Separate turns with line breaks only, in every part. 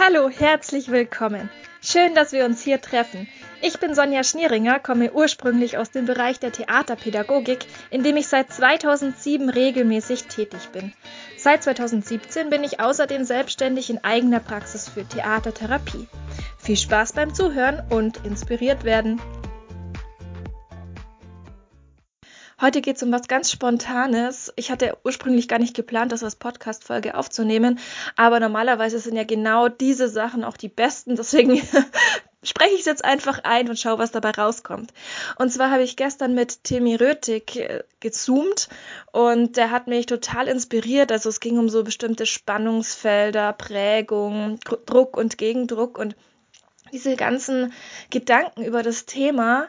Hallo, herzlich willkommen. Schön, dass wir uns hier treffen. Ich bin Sonja Schnieringer, komme ursprünglich aus dem Bereich der Theaterpädagogik, in dem ich seit 2007 regelmäßig tätig bin. Seit 2017 bin ich außerdem selbstständig in eigener Praxis für Theatertherapie. Viel Spaß beim Zuhören und inspiriert werden. Heute geht es um was ganz Spontanes. Ich hatte ursprünglich gar nicht geplant, das als Podcast-Folge aufzunehmen, aber normalerweise sind ja genau diese Sachen auch die besten. Deswegen spreche ich es jetzt einfach ein und schaue, was dabei rauskommt. Und zwar habe ich gestern mit Timmy Rötig äh, gezoomt und der hat mich total inspiriert. Also es ging um so bestimmte Spannungsfelder, Prägung, Druck und Gegendruck und diese ganzen Gedanken über das Thema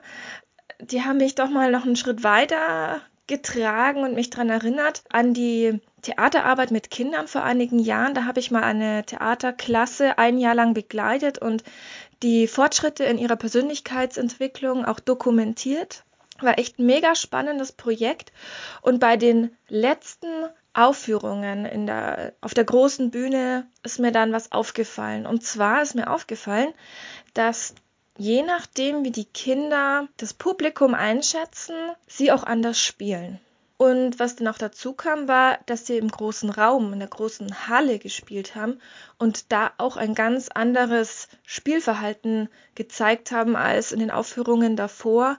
die haben mich doch mal noch einen Schritt weiter getragen und mich daran erinnert an die Theaterarbeit mit Kindern vor einigen Jahren. Da habe ich mal eine Theaterklasse ein Jahr lang begleitet und die Fortschritte in ihrer Persönlichkeitsentwicklung auch dokumentiert. War echt ein mega spannendes Projekt. Und bei den letzten Aufführungen in der, auf der großen Bühne ist mir dann was aufgefallen. Und zwar ist mir aufgefallen, dass je nachdem, wie die Kinder das Publikum einschätzen, sie auch anders spielen. Und was dann auch dazu kam, war, dass sie im großen Raum, in der großen Halle gespielt haben und da auch ein ganz anderes Spielverhalten gezeigt haben als in den Aufführungen davor.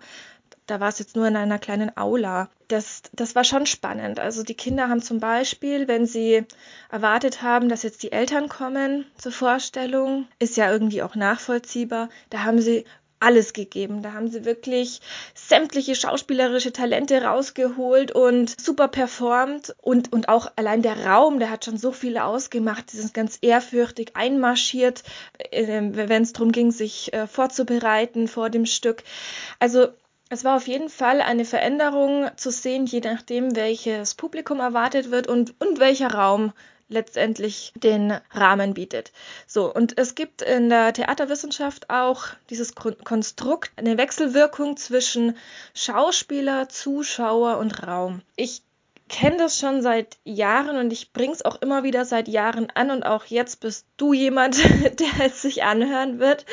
Da war es jetzt nur in einer kleinen Aula. Das, das war schon spannend. Also die Kinder haben zum Beispiel, wenn sie erwartet haben, dass jetzt die Eltern kommen zur Vorstellung, ist ja irgendwie auch nachvollziehbar, da haben sie alles gegeben. Da haben sie wirklich sämtliche schauspielerische Talente rausgeholt und super performt. Und, und auch allein der Raum, der hat schon so viele ausgemacht. Sie sind ganz ehrfürchtig einmarschiert, äh, wenn es darum ging, sich äh, vorzubereiten vor dem Stück. Also es war auf jeden Fall eine Veränderung zu sehen, je nachdem, welches Publikum erwartet wird und, und welcher Raum letztendlich den Rahmen bietet. So, und es gibt in der Theaterwissenschaft auch dieses Konstrukt, eine Wechselwirkung zwischen Schauspieler, Zuschauer und Raum. Ich kenne das schon seit Jahren und ich bringe es auch immer wieder seit Jahren an und auch jetzt bist du jemand, der es sich anhören wird.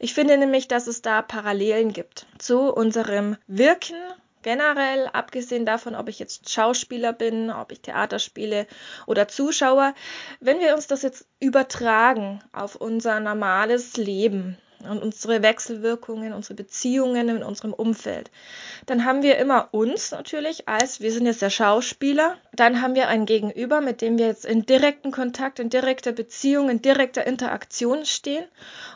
Ich finde nämlich, dass es da Parallelen gibt zu unserem Wirken generell, abgesehen davon, ob ich jetzt Schauspieler bin, ob ich Theater spiele oder Zuschauer. Wenn wir uns das jetzt übertragen auf unser normales Leben, und unsere Wechselwirkungen, unsere Beziehungen in unserem Umfeld. Dann haben wir immer uns natürlich als, wir sind jetzt der Schauspieler, dann haben wir ein Gegenüber, mit dem wir jetzt in direkten Kontakt, in direkter Beziehung, in direkter Interaktion stehen.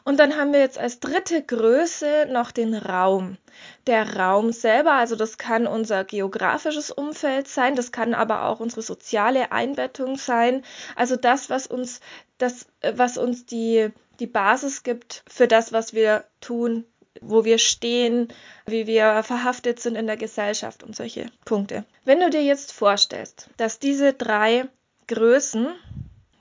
Und dann haben wir jetzt als dritte Größe noch den Raum. Der Raum selber, also das kann unser geografisches Umfeld sein, das kann aber auch unsere soziale Einbettung sein. Also das, was uns, das, was uns die die Basis gibt für das, was wir tun, wo wir stehen, wie wir verhaftet sind in der Gesellschaft und solche Punkte. Wenn du dir jetzt vorstellst, dass diese drei Größen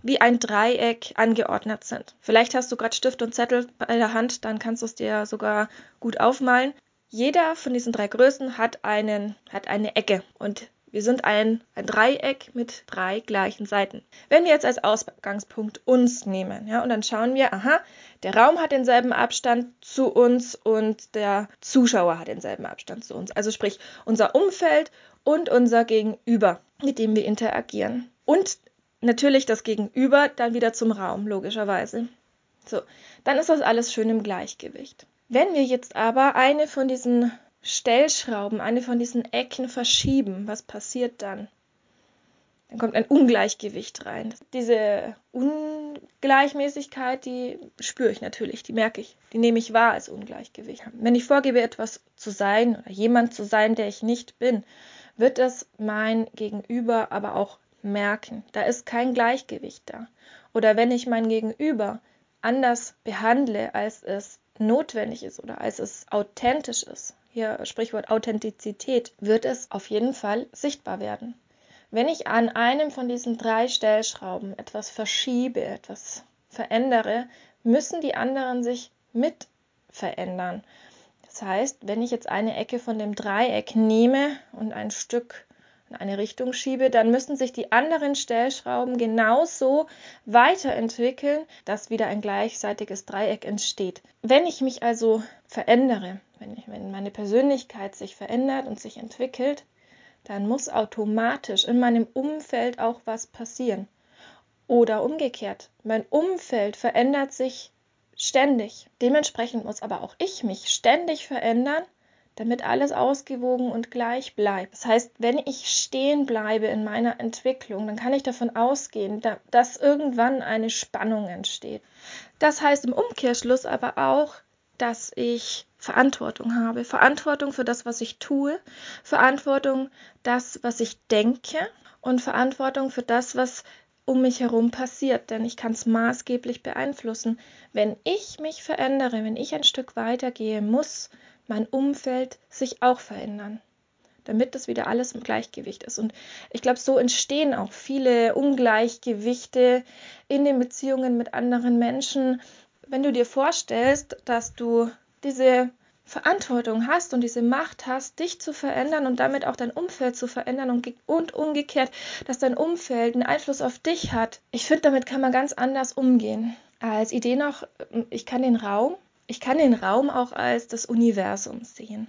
wie ein Dreieck angeordnet sind. Vielleicht hast du gerade Stift und Zettel bei der Hand, dann kannst du es dir sogar gut aufmalen. Jeder von diesen drei Größen hat einen hat eine Ecke und wir sind ein, ein Dreieck mit drei gleichen Seiten. Wenn wir jetzt als Ausgangspunkt uns nehmen, ja, und dann schauen wir, aha, der Raum hat denselben Abstand zu uns und der Zuschauer hat denselben Abstand zu uns. Also sprich, unser Umfeld und unser Gegenüber, mit dem wir interagieren. Und natürlich das Gegenüber dann wieder zum Raum, logischerweise. So, dann ist das alles schön im Gleichgewicht. Wenn wir jetzt aber eine von diesen Stellschrauben, eine von diesen Ecken verschieben, was passiert dann? Dann kommt ein Ungleichgewicht rein. Diese Ungleichmäßigkeit, die spüre ich natürlich, die merke ich, die nehme ich wahr als Ungleichgewicht. Wenn ich vorgebe, etwas zu sein oder jemand zu sein, der ich nicht bin, wird das mein Gegenüber aber auch merken. Da ist kein Gleichgewicht da. Oder wenn ich mein Gegenüber anders behandle, als es notwendig ist oder als es authentisch ist, hier Sprichwort Authentizität, wird es auf jeden Fall sichtbar werden. Wenn ich an einem von diesen drei Stellschrauben etwas verschiebe, etwas verändere, müssen die anderen sich mit verändern. Das heißt, wenn ich jetzt eine Ecke von dem Dreieck nehme und ein Stück in eine Richtung schiebe, dann müssen sich die anderen Stellschrauben genauso weiterentwickeln, dass wieder ein gleichseitiges Dreieck entsteht. Wenn ich mich also verändere, wenn, ich, wenn meine Persönlichkeit sich verändert und sich entwickelt, dann muss automatisch in meinem Umfeld auch was passieren. Oder umgekehrt, mein Umfeld verändert sich ständig. Dementsprechend muss aber auch ich mich ständig verändern, damit alles ausgewogen und gleich bleibt. Das heißt, wenn ich stehen bleibe in meiner Entwicklung, dann kann ich davon ausgehen, dass irgendwann eine Spannung entsteht. Das heißt im Umkehrschluss aber auch, dass ich Verantwortung habe. Verantwortung für das, was ich tue, Verantwortung das, was ich denke und Verantwortung für das, was um mich herum passiert, denn ich kann es maßgeblich beeinflussen. Wenn ich mich verändere, wenn ich ein Stück weitergehe, muss mein Umfeld sich auch verändern, damit das wieder alles im Gleichgewicht ist. Und ich glaube, so entstehen auch viele Ungleichgewichte in den Beziehungen mit anderen Menschen. Wenn du dir vorstellst, dass du diese Verantwortung hast und diese Macht hast, dich zu verändern und damit auch dein Umfeld zu verändern und, und umgekehrt, dass dein Umfeld einen Einfluss auf dich hat. Ich finde, damit kann man ganz anders umgehen. Als Idee noch, ich kann den Raum, ich kann den Raum auch als das Universum sehen.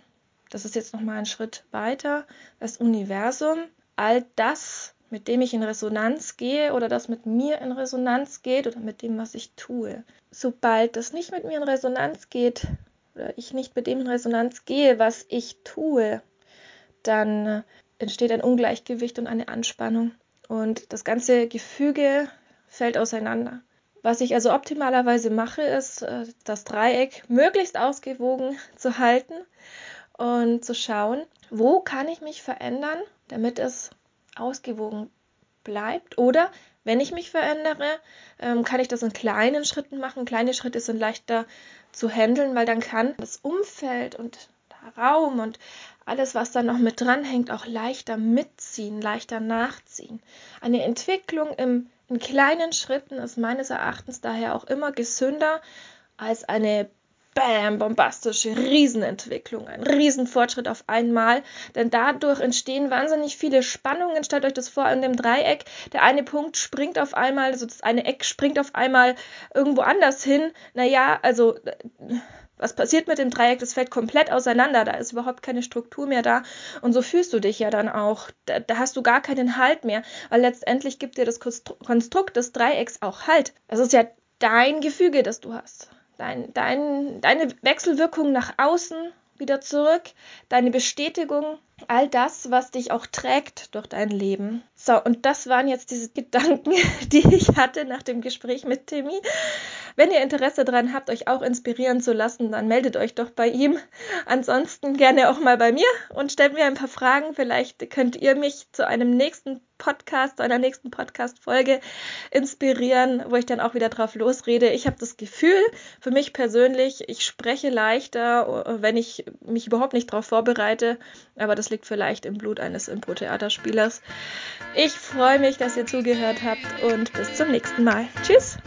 Das ist jetzt nochmal ein Schritt weiter. Das Universum, all das, mit dem ich in Resonanz gehe oder das mit mir in Resonanz geht oder mit dem, was ich tue. Sobald das nicht mit mir in Resonanz geht, oder ich nicht mit dem in Resonanz gehe, was ich tue, dann äh, entsteht ein Ungleichgewicht und eine Anspannung. Und das ganze Gefüge fällt auseinander. Was ich also optimalerweise mache, ist, äh, das Dreieck möglichst ausgewogen zu halten und zu schauen, wo kann ich mich verändern, damit es ausgewogen bleibt. Oder wenn ich mich verändere, ähm, kann ich das in kleinen Schritten machen. Kleine Schritte sind leichter zu handeln, weil dann kann das Umfeld und Raum und alles, was da noch mit dranhängt, auch leichter mitziehen, leichter nachziehen. Eine Entwicklung im, in kleinen Schritten ist meines Erachtens daher auch immer gesünder als eine bam, bombastische Riesenentwicklung, ein Riesenfortschritt auf einmal, denn dadurch entstehen wahnsinnig viele Spannungen. Stellt euch das vor, in dem Dreieck, der eine Punkt springt auf einmal, also das eine Eck springt auf einmal irgendwo anders hin. Naja, also was passiert mit dem Dreieck? Das fällt komplett auseinander, da ist überhaupt keine Struktur mehr da und so fühlst du dich ja dann auch. Da, da hast du gar keinen Halt mehr, weil letztendlich gibt dir das Konstrukt des Dreiecks auch Halt. Es ist ja dein Gefüge, das du hast dein, dein, deine Wechselwirkung nach außen wieder zurück, deine Bestätigung, all das, was dich auch trägt durch dein Leben. So, und das waren jetzt diese Gedanken, die ich hatte nach dem Gespräch mit Timmy. Wenn ihr Interesse daran habt, euch auch inspirieren zu lassen, dann meldet euch doch bei ihm. Ansonsten gerne auch mal bei mir und stellt mir ein paar Fragen. Vielleicht könnt ihr mich zu einem nächsten Podcast, zu einer nächsten Podcast-Folge inspirieren, wo ich dann auch wieder drauf losrede. Ich habe das Gefühl, für mich persönlich, ich spreche leichter, wenn ich mich überhaupt nicht darauf vorbereite. Aber das liegt vielleicht im Blut eines Impro-Theaterspielers. Ich freue mich, dass ihr zugehört habt und bis zum nächsten Mal. Tschüss!